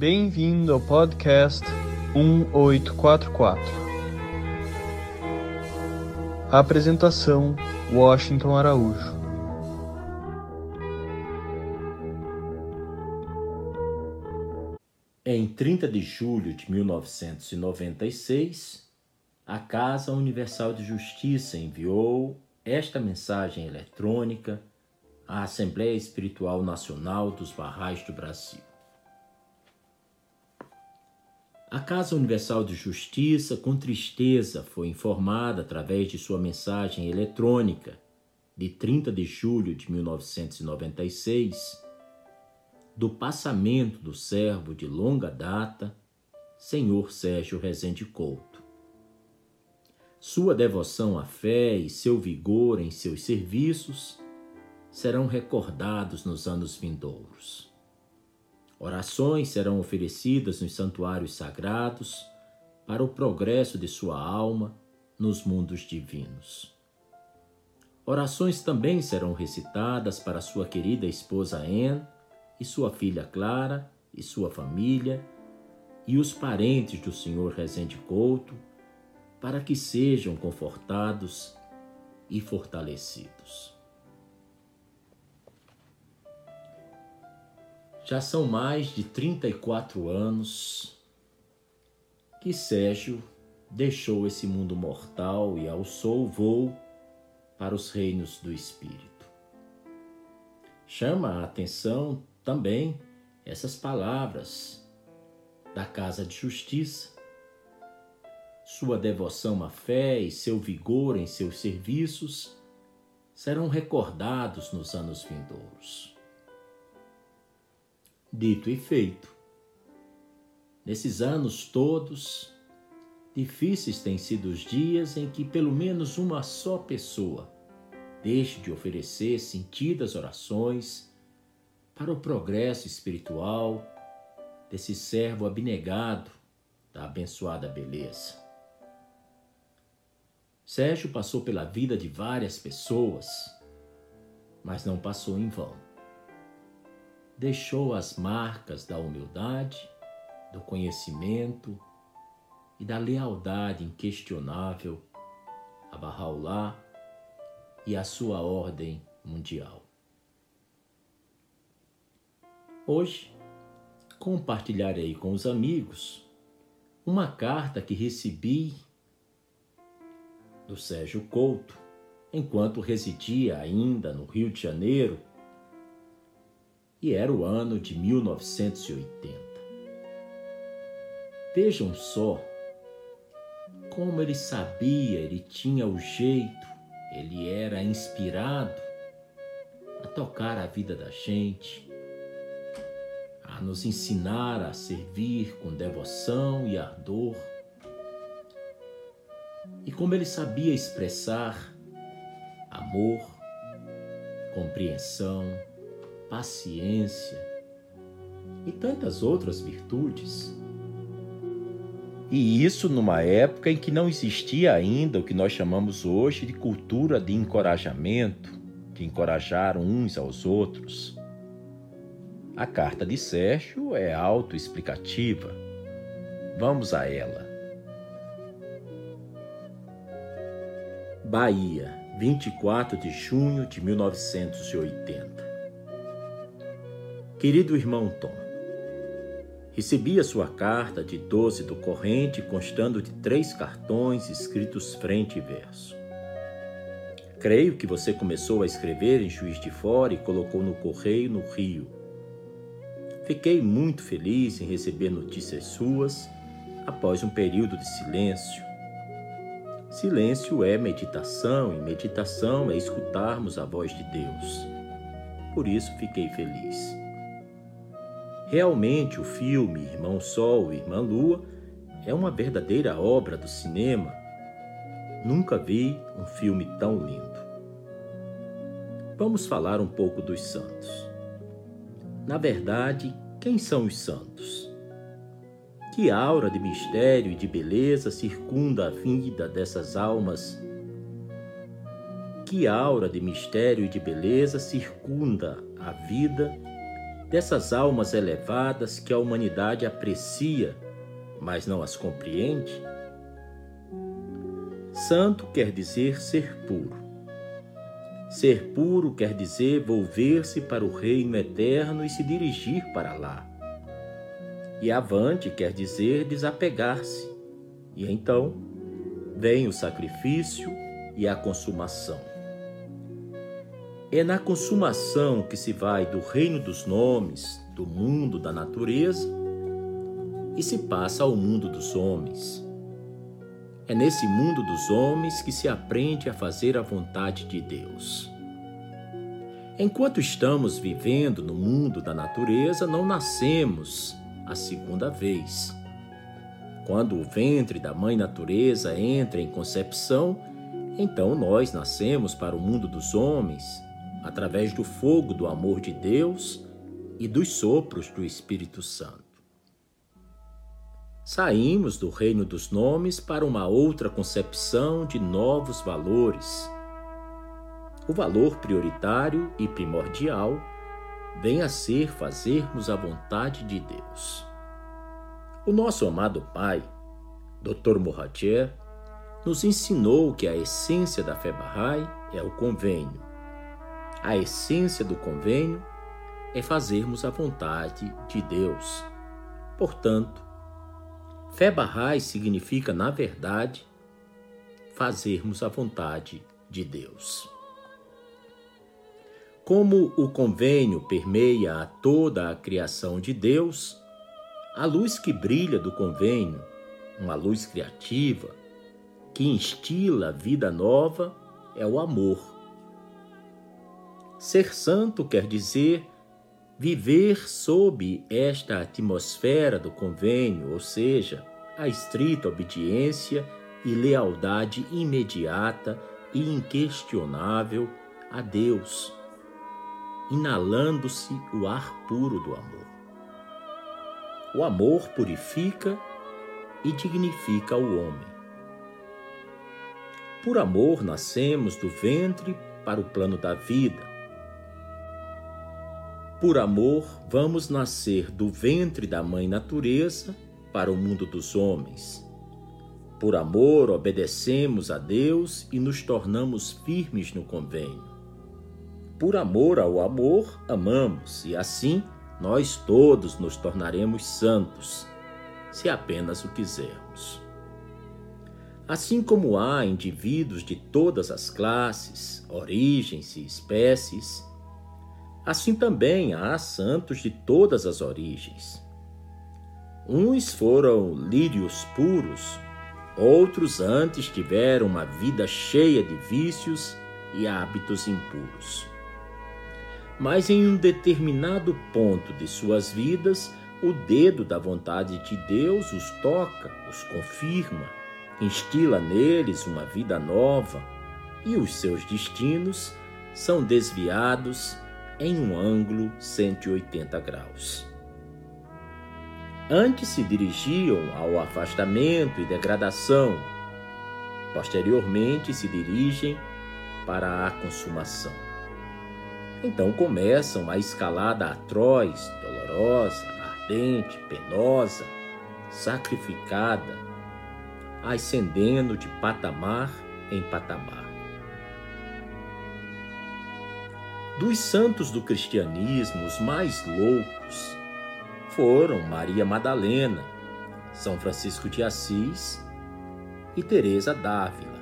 Bem-vindo ao podcast 1844. A apresentação: Washington Araújo. Em 30 de julho de 1996, a Casa Universal de Justiça enviou esta mensagem eletrônica à Assembleia Espiritual Nacional dos Barrais do Brasil. A Casa Universal de Justiça, com tristeza, foi informada através de sua mensagem eletrônica de 30 de julho de 1996 do passamento do servo de longa data, senhor Sérgio Rezende Couto. Sua devoção à fé e seu vigor em seus serviços serão recordados nos anos vindouros. Orações serão oferecidas nos santuários sagrados para o progresso de sua alma nos mundos divinos. Orações também serão recitadas para sua querida esposa Anne e sua filha Clara e sua família e os parentes do Senhor Rezende Couto, para que sejam confortados e fortalecidos. Já são mais de 34 anos que Sérgio deixou esse mundo mortal e alçou o voo para os reinos do Espírito. Chama a atenção também essas palavras da Casa de Justiça. Sua devoção à fé e seu vigor em seus serviços serão recordados nos anos vindouros. Dito e feito. Nesses anos todos, difíceis têm sido os dias em que pelo menos uma só pessoa deixe de oferecer sentidas orações para o progresso espiritual desse servo abnegado da abençoada beleza. Sérgio passou pela vida de várias pessoas, mas não passou em vão deixou as marcas da humildade, do conhecimento e da lealdade inquestionável a Bahá'u'lláh e a sua ordem mundial. Hoje, compartilharei com os amigos uma carta que recebi do Sérgio Couto enquanto residia ainda no Rio de Janeiro e era o ano de 1980. Vejam só como ele sabia, ele tinha o jeito, ele era inspirado a tocar a vida da gente, a nos ensinar a servir com devoção e ardor. E como ele sabia expressar amor, compreensão, paciência e tantas outras virtudes. E isso numa época em que não existia ainda o que nós chamamos hoje de cultura de encorajamento, de encorajar uns aos outros. A carta de Sérgio é autoexplicativa. Vamos a ela. Bahia, 24 de junho de 1980. Querido irmão Tom, recebi a sua carta de 12 do corrente constando de três cartões escritos frente e verso. Creio que você começou a escrever em Juiz de Fora e colocou no correio no Rio. Fiquei muito feliz em receber notícias suas após um período de silêncio. Silêncio é meditação e meditação é escutarmos a voz de Deus. Por isso fiquei feliz. Realmente, o filme Irmão Sol e Irmã Lua é uma verdadeira obra do cinema. Nunca vi um filme tão lindo. Vamos falar um pouco dos santos. Na verdade, quem são os santos? Que aura de mistério e de beleza circunda a vida dessas almas? Que aura de mistério e de beleza circunda a vida dessas almas elevadas que a humanidade aprecia, mas não as compreende? Santo quer dizer ser puro. Ser puro quer dizer volver-se para o reino eterno e se dirigir para lá. E avante quer dizer desapegar-se. E então vem o sacrifício e a consumação. É na consumação que se vai do reino dos nomes, do mundo da natureza, e se passa ao mundo dos homens. É nesse mundo dos homens que se aprende a fazer a vontade de Deus. Enquanto estamos vivendo no mundo da natureza, não nascemos a segunda vez. Quando o ventre da mãe natureza entra em concepção, então nós nascemos para o mundo dos homens, através do fogo do amor de Deus e dos sopros do Espírito Santo. Saímos do reino dos nomes para uma outra concepção de novos valores. O valor prioritário e primordial vem a ser fazermos a vontade de Deus. O nosso amado Pai, Dr. Mohajer, nos ensinou que a essência da fé Bahá'í é o convênio. A essência do convênio é fazermos a vontade de Deus. Portanto, fé Bahá'í significa, na verdade, fazermos a vontade de Deus. Como o convênio permeia a toda a criação de Deus, a luz que brilha do convênio, uma luz criativa, que instila vida nova, é o amor. Ser santo quer dizer viver sob esta atmosfera do convênio, ou seja, a estrita obediência e lealdade imediata e inquestionável a Deus inalando-se o ar puro do amor. O amor purifica e dignifica o homem. Por amor nascemos do ventre para o plano da vida. Por amor vamos nascer do ventre da mãe natureza para o mundo dos homens. Por amor obedecemos a Deus e nos tornamos firmes no convênio. Por amor ao amor, amamos, e assim nós todos nos tornaremos santos, se apenas o quisermos. Assim como há indivíduos de todas as classes, origens e espécies, assim também há santos de todas as origens. Uns foram lírios puros, outros antes tiveram uma vida cheia de vícios e hábitos impuros mas em um determinado ponto de suas vidas, o dedo da vontade de Deus os toca, os confirma, instila neles uma vida nova e os seus destinos são desviados em um ângulo 180 graus. Antes se dirigiam ao afastamento e degradação, posteriormente se dirigem para a consumação. Então começam a escalada atroz, dolorosa, ardente, penosa, sacrificada, ascendendo de patamar em patamar. Dos santos do cristianismo, os mais loucos foram Maria Madalena, São Francisco de Assis e Teresa d'Ávila.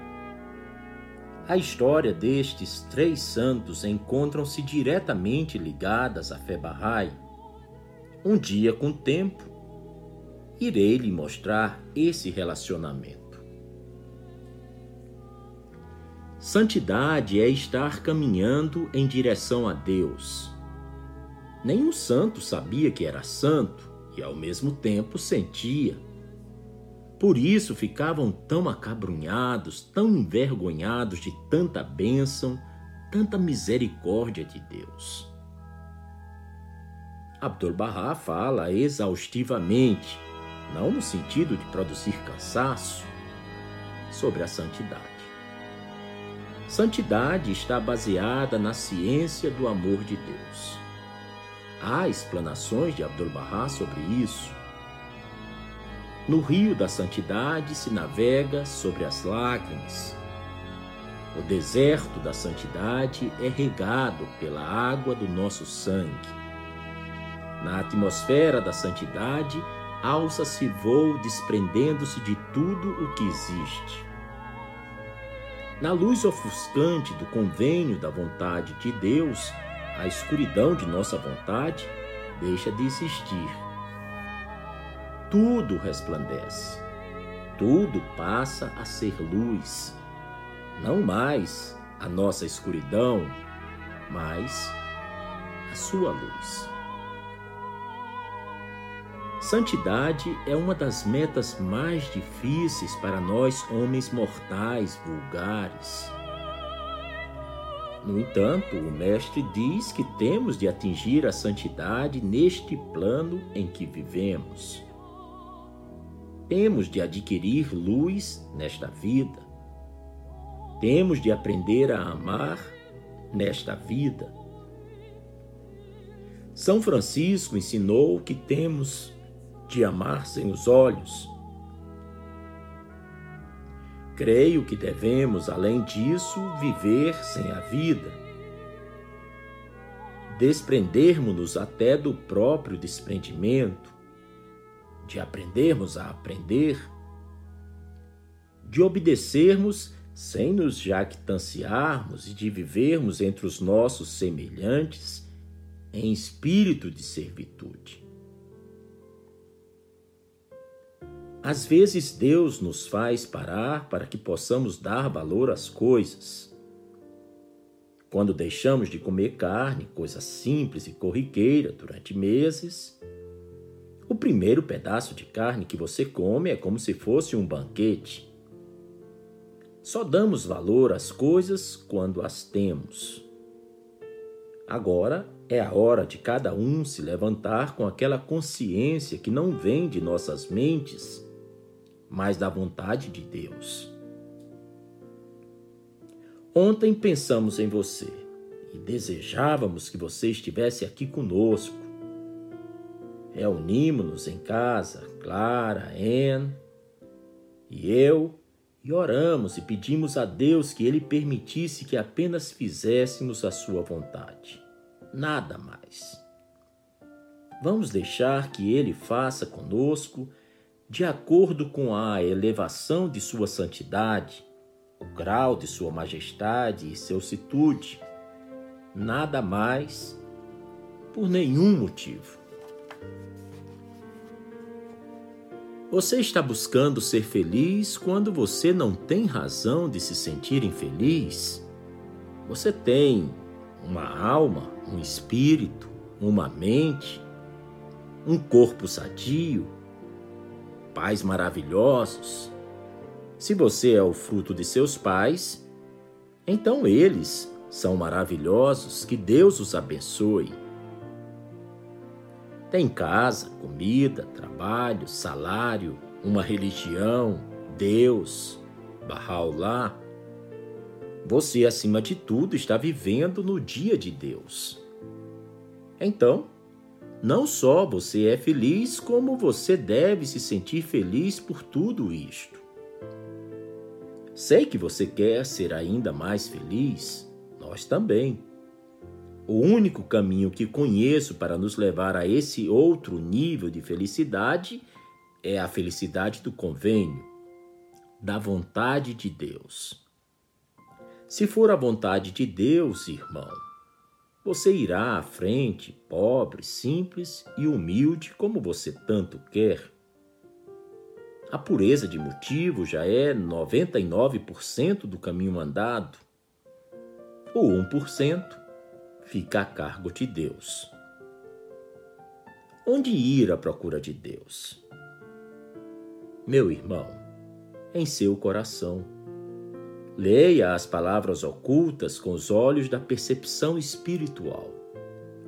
A história destes três santos encontram-se diretamente ligadas à fé Bahá'í. Um dia, com o tempo, irei lhe mostrar esse relacionamento. Santidade é estar caminhando em direção a Deus. Nenhum santo sabia que era santo e, ao mesmo tempo, sentia por isso ficavam tão acabrunhados, tão envergonhados de tanta bênção, tanta misericórdia de Deus. Abdu'l-Bahá fala exaustivamente, não no sentido de produzir cansaço, sobre a santidade. Santidade está baseada na ciência do amor de Deus. Há explanações de Abdu'l-Bahá sobre isso. No rio da santidade se navega sobre as lágrimas. O deserto da santidade é regado pela água do nosso sangue. Na atmosfera da santidade, alça-se voo desprendendo-se de tudo o que existe. Na luz ofuscante do convênio da vontade de Deus, a escuridão de nossa vontade deixa de existir. Tudo resplandece, tudo passa a ser luz. Não mais a nossa escuridão, mas a sua luz. Santidade é uma das metas mais difíceis para nós homens mortais vulgares. No entanto, o Mestre diz que temos de atingir a santidade neste plano em que vivemos. Temos de adquirir luz nesta vida. Temos de aprender a amar nesta vida. São Francisco ensinou que temos de amar sem os olhos, Creio que devemos, além disso, viver sem a vida. Desprendermos-nos até do próprio desprendimento, de aprendermos a aprender, de obedecermos sem nos jactanciarmos e de vivermos entre os nossos semelhantes em espírito de servitude. Às vezes Deus nos faz parar para que possamos dar valor às coisas. Quando deixamos de comer carne, coisa simples e corriqueira, durante meses, o primeiro pedaço de carne que você come é como se fosse um banquete. Só damos valor às coisas quando as temos. Agora é a hora de cada um se levantar com aquela consciência que não vem de nossas mentes mas da vontade de Deus. Ontem pensamos em você e desejávamos que você estivesse aqui conosco. Reunimos-nos em casa, Clara, Anne e eu, e oramos e pedimos a Deus que Ele permitisse que apenas fizéssemos a Sua vontade. Nada mais. Vamos deixar que Ele faça conosco de acordo com a elevação de sua santidade, o grau de sua majestade e ceucitude, nada mais, por nenhum motivo. Você está buscando ser feliz quando você não tem razão de se sentir infeliz? Você tem uma alma, um espírito, uma mente, um corpo sadio, pais maravilhosos. Se você é o fruto de seus pais, então eles são maravilhosos, que Deus os abençoe. Tem casa, comida, trabalho, salário, uma religião, Deus, Bahá'u'lláh. Você, acima de tudo, está vivendo no dia de Deus. Então, não só você é feliz, como você deve se sentir feliz por tudo isto. Sei que você quer ser ainda mais feliz, nós também. O único caminho que conheço para nos levar a esse outro nível de felicidade é a felicidade do convênio, da vontade de Deus. Se for a vontade de Deus, irmão, você irá à frente, pobre, simples e humilde como você tanto quer. A pureza de motivo já é 99% do caminho andado. O 1% fica a cargo de Deus. Onde ir à procura de Deus? Meu irmão, em seu coração Leia as palavras ocultas com os olhos da percepção espiritual.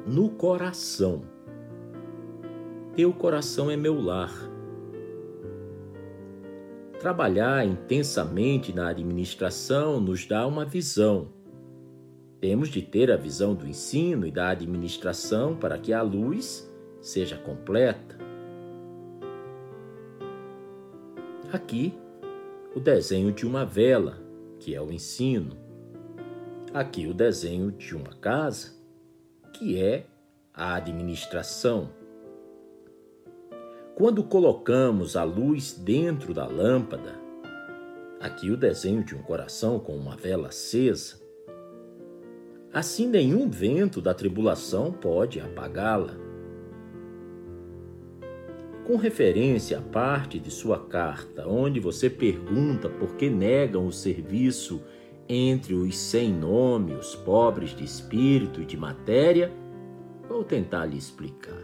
No coração. Teu coração é meu lar. Trabalhar intensamente na administração nos dá uma visão. Temos de ter a visão do ensino e da administração para que a luz seja completa. Aqui, o desenho de uma vela, que é o ensino. Aqui, o desenho de uma casa, que é a administração. Quando colocamos a luz dentro da lâmpada, aqui o desenho de um coração com uma vela acesa, assim nenhum vento da tribulação pode apagá-la. Com referência à parte de sua carta, onde você pergunta por que negam o serviço entre os sem nome, os pobres de espírito e de matéria, vou tentar lhe explicar.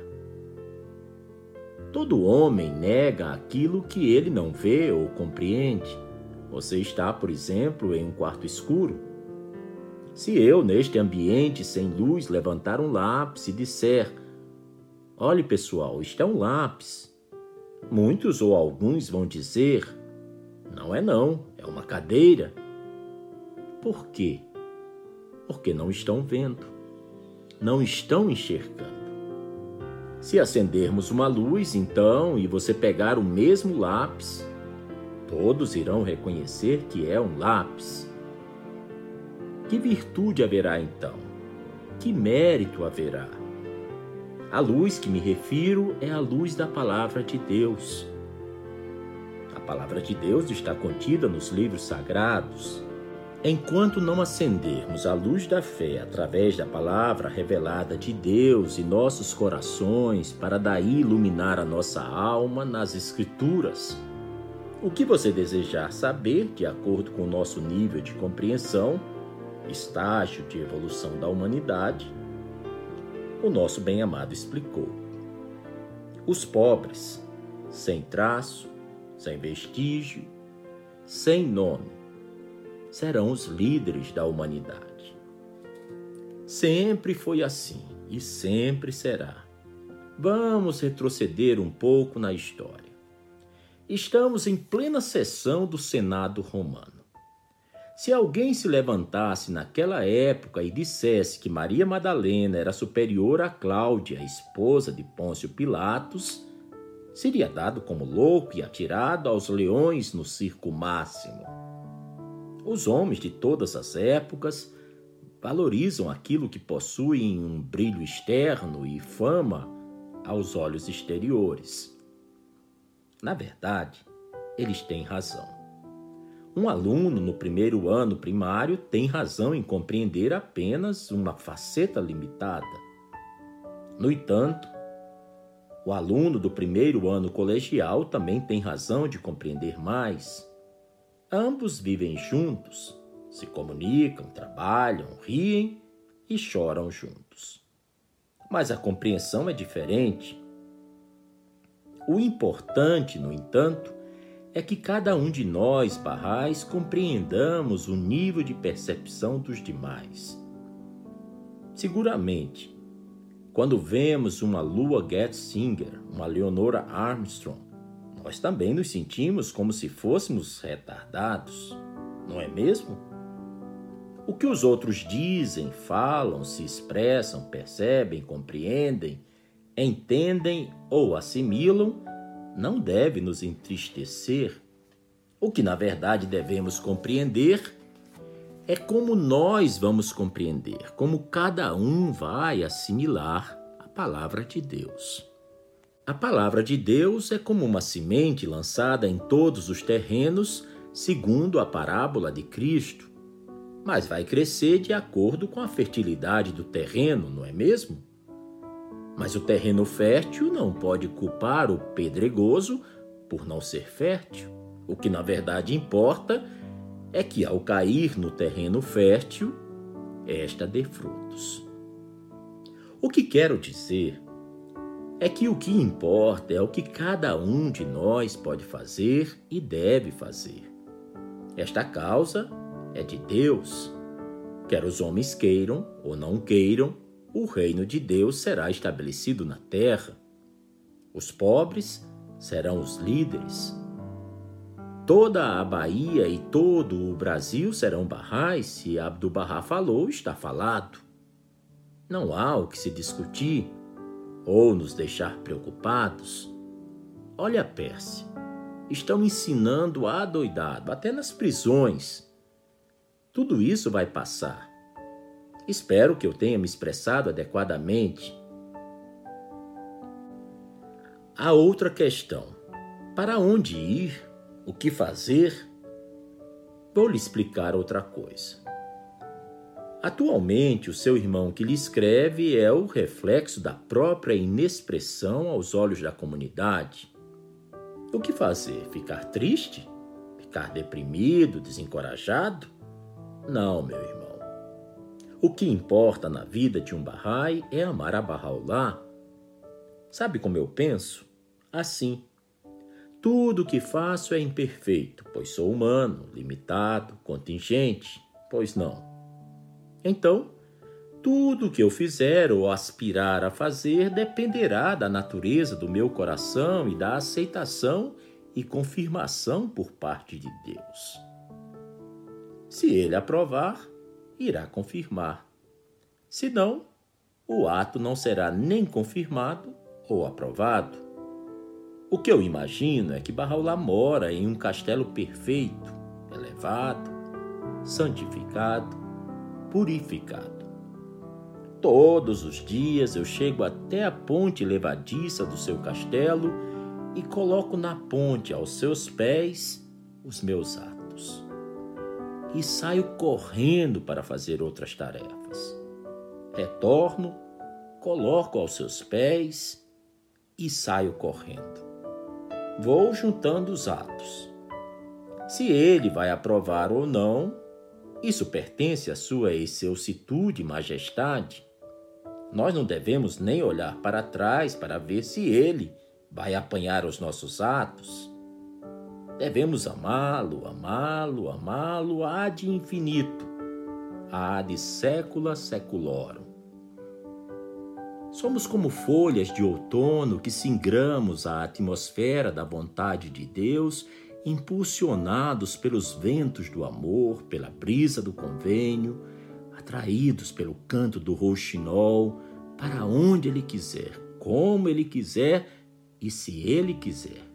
Todo homem nega aquilo que ele não vê ou compreende. Você está, por exemplo, em um quarto escuro. Se eu, neste ambiente sem luz, levantar um lápis e disser: Olhe, pessoal, é um lápis. Muitos ou alguns vão dizer: Não é, não, é uma cadeira. Por quê? Porque não estão vendo, não estão enxergando. Se acendermos uma luz, então, e você pegar o mesmo lápis, todos irão reconhecer que é um lápis. Que virtude haverá então? Que mérito haverá? A luz que me refiro é a luz da palavra de Deus. A palavra de Deus está contida nos livros sagrados, Enquanto não acendermos a luz da fé através da palavra revelada de Deus em nossos corações, para daí iluminar a nossa alma nas Escrituras, o que você desejar saber, de acordo com o nosso nível de compreensão, estágio de evolução da humanidade, o nosso bem-amado explicou. Os pobres, sem traço, sem vestígio, sem nome, serão os líderes da humanidade. Sempre foi assim e sempre será. Vamos retroceder um pouco na história. Estamos em plena sessão do Senado romano. Se alguém se levantasse naquela época e dissesse que Maria Madalena era superior a Cláudia, esposa de Pôncio Pilatos, seria dado como louco e atirado aos leões no circo máximo. Os homens de todas as épocas valorizam aquilo que possui um brilho externo e fama aos olhos exteriores. Na verdade, eles têm razão. Um aluno no primeiro ano primário tem razão em compreender apenas uma faceta limitada. No entanto, o aluno do primeiro ano colegial também tem razão de compreender mais. Ambos vivem juntos, se comunicam, trabalham, riem e choram juntos. Mas a compreensão é diferente. O importante, no entanto, é que cada um de nós, barrais, compreendamos o nível de percepção dos demais. Seguramente, quando vemos uma Lua Getzinger, uma Leonora Armstrong, nós também nos sentimos como se fôssemos retardados, não é mesmo? O que os outros dizem, falam, se expressam, percebem, compreendem, entendem ou assimilam não deve nos entristecer. O que na verdade devemos compreender é como nós vamos compreender, como cada um vai assimilar a palavra de Deus. A palavra de Deus é como uma semente lançada em todos os terrenos, segundo a parábola de Cristo, mas vai crescer de acordo com a fertilidade do terreno, não é mesmo? Mas o terreno fértil não pode culpar o pedregoso por não ser fértil. O que na verdade importa é que ao cair no terreno fértil, esta dê frutos. O que quero dizer é que o que importa é o que cada um de nós pode fazer e deve fazer. Esta causa é de Deus. Quer os homens queiram ou não queiram, o reino de Deus será estabelecido na terra. Os pobres serão os líderes. Toda a Bahia e todo o Brasil serão barrais, se Abdu'l-Bahá falou, está falado. Não há o que se discutir ou nos deixar preocupados. Olha a Pérsia. Estão ensinando adoidado, até nas prisões. Tudo isso vai passar. Espero que eu tenha me expressado adequadamente. A outra questão: para onde ir? o que fazer, vou lhe explicar outra coisa. Atualmente, o seu irmão que lhe escreve é o reflexo da própria inexpressão aos olhos da comunidade. O que fazer? Ficar triste? Ficar deprimido, desencorajado? Não, meu irmão. O que importa na vida de um Bahá'í é amar a Bahá'u'lláh. Sabe como eu penso? Assim. Tudo o que faço é imperfeito, pois sou humano, limitado, contingente, pois não. Então, tudo o que eu fizer ou aspirar a fazer dependerá da natureza do meu coração e da aceitação e confirmação por parte de Deus. Se ele aprovar, irá confirmar. Se não, o ato não será nem confirmado ou aprovado. O que eu imagino é que Barraulá mora em um castelo perfeito, elevado, santificado, purificado. Todos os dias eu chego até a ponte levadiça do seu castelo e coloco na ponte aos seus pés os meus atos. E saio correndo para fazer outras tarefas. Retorno, coloco aos seus pés e saio correndo vou juntando os atos. Se ele vai aprovar ou não, isso pertence à sua excelsitude e majestade. Nós não devemos nem olhar para trás para ver se ele vai apanhar os nossos atos. Devemos amá-lo, amá-lo, amá-lo de infinito, há de sécula seculorum. Somos como folhas de outono que singramos a atmosfera da vontade de Deus, impulsionados pelos ventos do amor, pela brisa do convênio, atraídos pelo canto do rouxinol, para onde Ele quiser, como Ele quiser e se Ele quiser.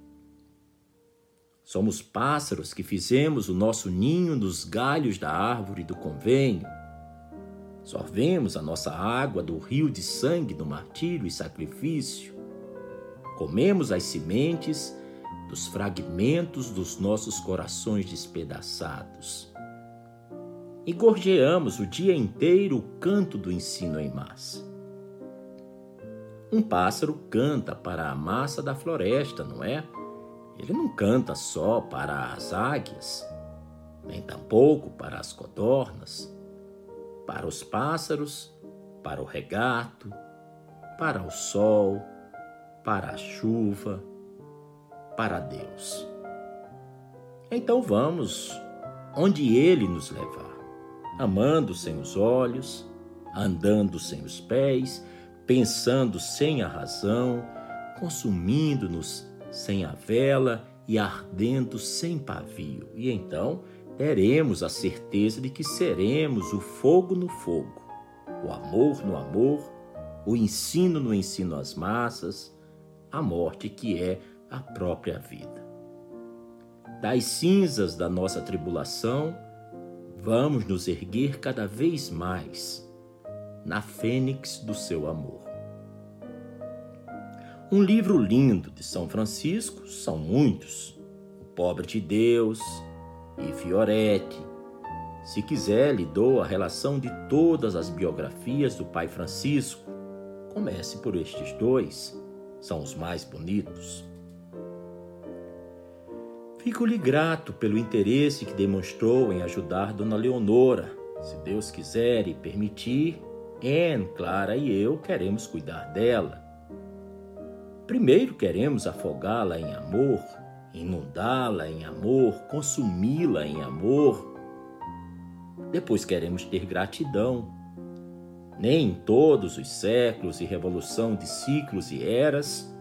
Somos pássaros que fizemos o nosso ninho nos galhos da árvore do convênio, Sorvemos a nossa água do rio de sangue do martírio e sacrifício. Comemos as sementes dos fragmentos dos nossos corações despedaçados. E gorjeamos o dia inteiro o canto do ensino em massa. Um pássaro canta para a massa da floresta, não é? Ele não canta só para as águias, nem tampouco para as codornas para os pássaros, para o regato, para o sol, para a chuva, para Deus. Então vamos onde Ele nos levar, amando sem os olhos, andando sem os pés, pensando sem a razão, consumindo-nos sem a vela e ardendo sem pavio. E então teremos a certeza de que seremos o fogo no fogo, o amor no amor, o ensino no ensino às massas, a morte que é a própria vida. Das cinzas da nossa tribulação, vamos nos erguer cada vez mais na fênix do seu amor. Um livro lindo de São Francisco, são muitos. O Pobre de Deus, e Fioretti. Se quiser, lhe dou a relação de todas as biografias do pai Francisco. Comece por estes dois, são os mais bonitos. Fico-lhe grato pelo interesse que demonstrou em ajudar Dona Leonora. Se Deus quiser e permitir, Anne, Clara e eu queremos cuidar dela. Primeiro queremos afogá-la em amor inundá-la em amor, consumi-la em amor. Depois queremos ter gratidão. Nem em todos os séculos e revolução de ciclos e eras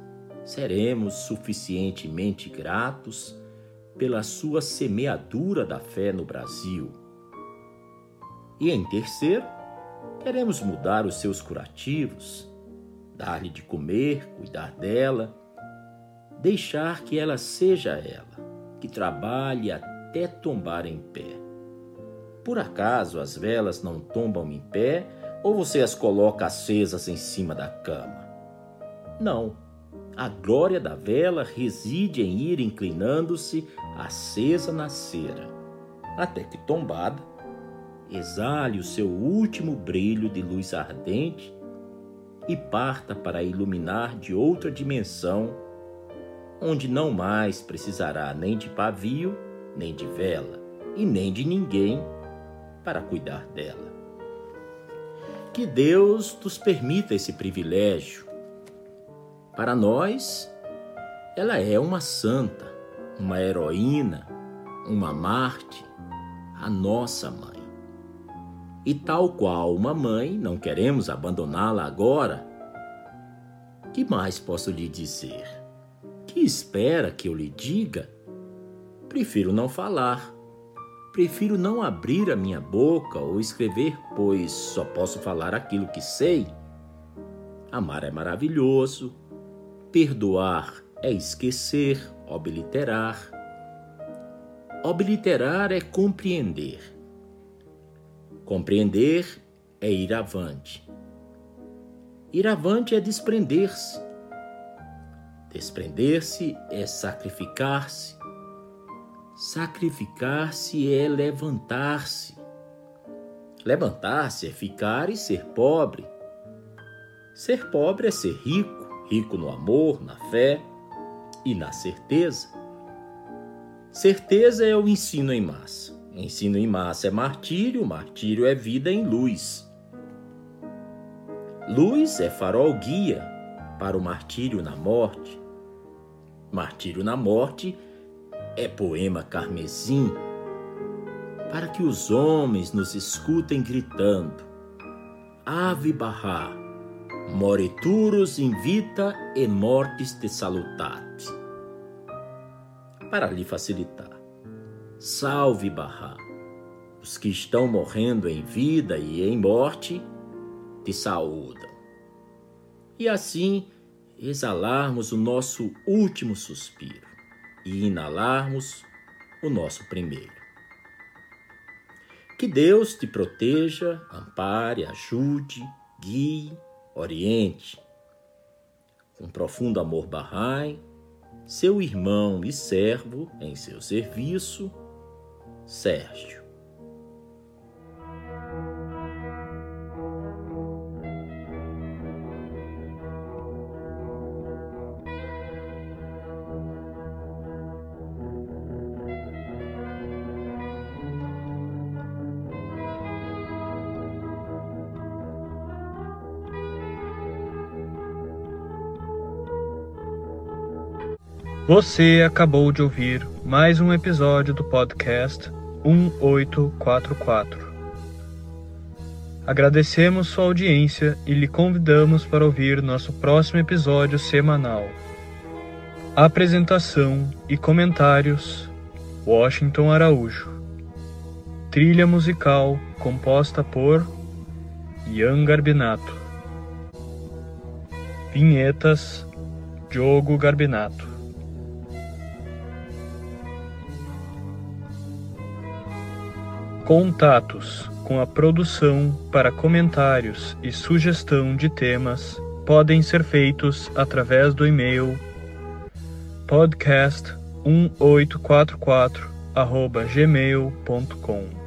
seremos suficientemente gratos pela sua semeadura da fé no Brasil. E em terceiro, queremos mudar os seus curativos, dar-lhe de comer, cuidar dela, deixar que ela seja ela, que trabalhe até tombar em pé. Por acaso as velas não tombam em pé ou você as coloca acesas em cima da cama? Não. A glória da vela reside em ir inclinando-se acesa na cera, até que tombada, exale o seu último brilho de luz ardente e parta para iluminar de outra dimensão, onde não mais precisará nem de pavio, nem de vela, e nem de ninguém para cuidar dela. Que Deus nos permita esse privilégio. Para nós, ela é uma santa, uma heroína, uma Marte, a nossa mãe. E tal qual uma mãe, não queremos abandoná-la agora. Que mais posso lhe dizer? Que espera que eu lhe diga? Prefiro não falar. Prefiro não abrir a minha boca ou escrever, pois só posso falar aquilo que sei. Amar é maravilhoso. Perdoar é esquecer, obliterar. Obliterar é compreender Compreender é ir avante. Ir avante é desprender-se. Desprender-se é sacrificar-se. Sacrificar-se é levantar-se. Levantar-se é ficar e ser pobre. Ser pobre é ser rico, rico no amor, na fé e na certeza. Certeza é o ensino em massa. Ensino em massa é martírio, martírio é vida em luz. Luz é farol guia para o martírio na morte. Martírio na morte é poema carmesim para que os homens nos escutem gritando: Ave Barra, moreturus invita e mortis te salutate. Para lhe facilitar. Salve Barra! Os que estão morrendo em vida e em morte te saúdam. E assim exalarmos o nosso último suspiro e inalarmos o nosso primeiro. Que Deus te proteja, ampare, ajude, guie, oriente. Com profundo amor, Bahá'í, seu irmão e servo em seu serviço, Sérgio. Você acabou de ouvir mais um episódio do podcast 1844. Agradecemos sua audiência e lhe convidamos para ouvir nosso próximo episódio semanal. Apresentação e comentários: Washington Araújo. Trilha musical composta por Ian Garbinato. Vinhetas: Diogo Garbinato. Contatos com a produção para comentários e sugestão de temas podem ser feitos através do e-mail podcast1844@gmail.com.